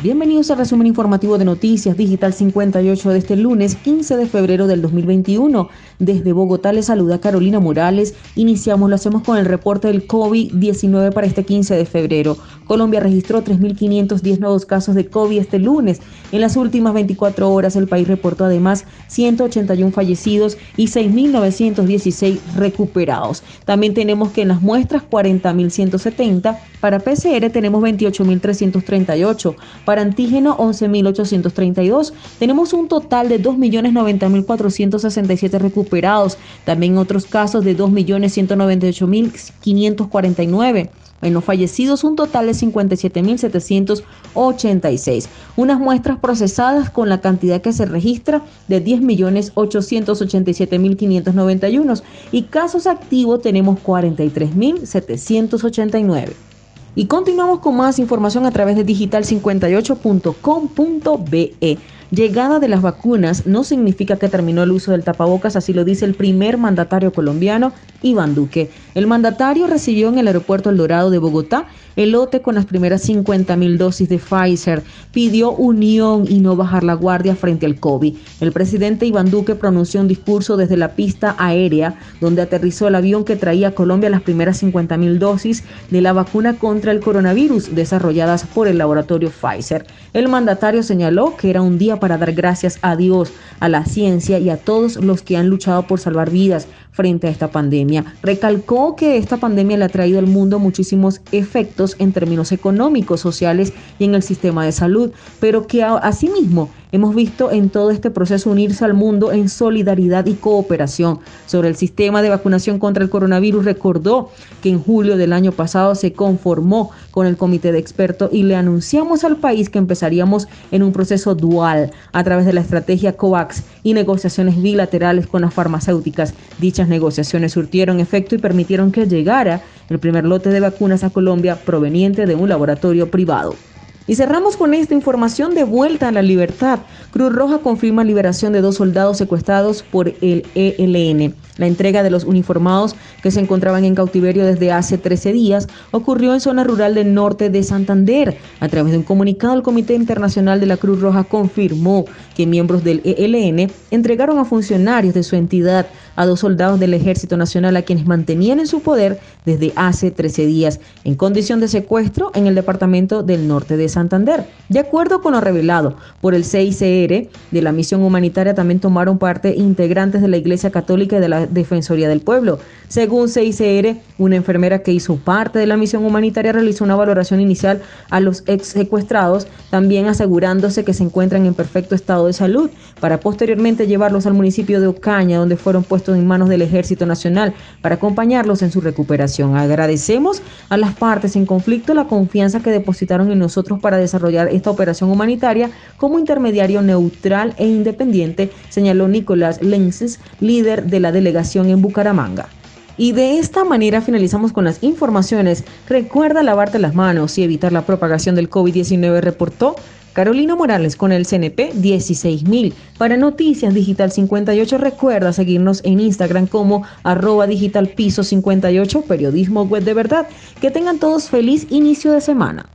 Bienvenidos al resumen informativo de Noticias Digital 58 de este lunes 15 de febrero del 2021. Desde Bogotá les saluda Carolina Morales. Iniciamos, lo hacemos con el reporte del COVID-19 para este 15 de febrero. Colombia registró 3.510 nuevos casos de COVID este lunes. En las últimas 24 horas el país reportó además 181 fallecidos y 6.916 recuperados. También tenemos que en las muestras 40.170, para PCR tenemos 28.338 para antígeno 11.832. Tenemos un total de 2.090.467 recuperados. También otros casos de 2.198.549. En los fallecidos un total de 57.786. Unas muestras procesadas con la cantidad que se registra de 10.887.591 y casos activos tenemos 43.789. Y continuamos con más información a través de digital58.com.be. Llegada de las vacunas no significa que terminó el uso del tapabocas, así lo dice el primer mandatario colombiano, Iván Duque. El mandatario recibió en el aeropuerto El Dorado de Bogotá el lote con las primeras 50 mil dosis de Pfizer. Pidió unión y no bajar la guardia frente al COVID. El presidente Iván Duque pronunció un discurso desde la pista aérea donde aterrizó el avión que traía a Colombia las primeras 50 mil dosis de la vacuna contra el coronavirus desarrolladas por el laboratorio Pfizer. El mandatario señaló que era un día para dar gracias a Dios, a la ciencia y a todos los que han luchado por salvar vidas frente a esta pandemia. Recalcó que esta pandemia le ha traído al mundo muchísimos efectos en términos económicos, sociales y en el sistema de salud, pero que asimismo Hemos visto en todo este proceso unirse al mundo en solidaridad y cooperación. Sobre el sistema de vacunación contra el coronavirus, recordó que en julio del año pasado se conformó con el comité de expertos y le anunciamos al país que empezaríamos en un proceso dual a través de la estrategia COVAX y negociaciones bilaterales con las farmacéuticas. Dichas negociaciones surtieron efecto y permitieron que llegara el primer lote de vacunas a Colombia proveniente de un laboratorio privado. Y cerramos con esta información de vuelta a la libertad. Cruz Roja confirma liberación de dos soldados secuestrados por el ELN. La entrega de los uniformados que se encontraban en cautiverio desde hace 13 días ocurrió en zona rural del norte de Santander. A través de un comunicado, el Comité Internacional de la Cruz Roja confirmó que miembros del ELN entregaron a funcionarios de su entidad a dos soldados del Ejército Nacional a quienes mantenían en su poder desde hace 13 días en condición de secuestro en el departamento del norte de Santander. De acuerdo con lo revelado por el CICR de la misión humanitaria, también tomaron parte integrantes de la Iglesia Católica y de la Defensoría del Pueblo. Según CICR, una enfermera que hizo parte de la misión humanitaria realizó una valoración inicial a los ex secuestrados, también asegurándose que se encuentran en perfecto estado de salud, para posteriormente llevarlos al municipio de Ocaña, donde fueron puestos en manos del Ejército Nacional para acompañarlos en su recuperación. Agradecemos a las partes en conflicto la confianza que depositaron en nosotros para desarrollar esta operación humanitaria como intermediario neutral e independiente, señaló Nicolás Lenses, líder de la delegación en Bucaramanga. Y de esta manera finalizamos con las informaciones. Recuerda lavarte las manos y evitar la propagación del COVID-19, reportó Carolina Morales con el CNP 16000. Para Noticias Digital 58 recuerda seguirnos en Instagram como arroba digital piso 58, periodismo web de verdad. Que tengan todos feliz inicio de semana.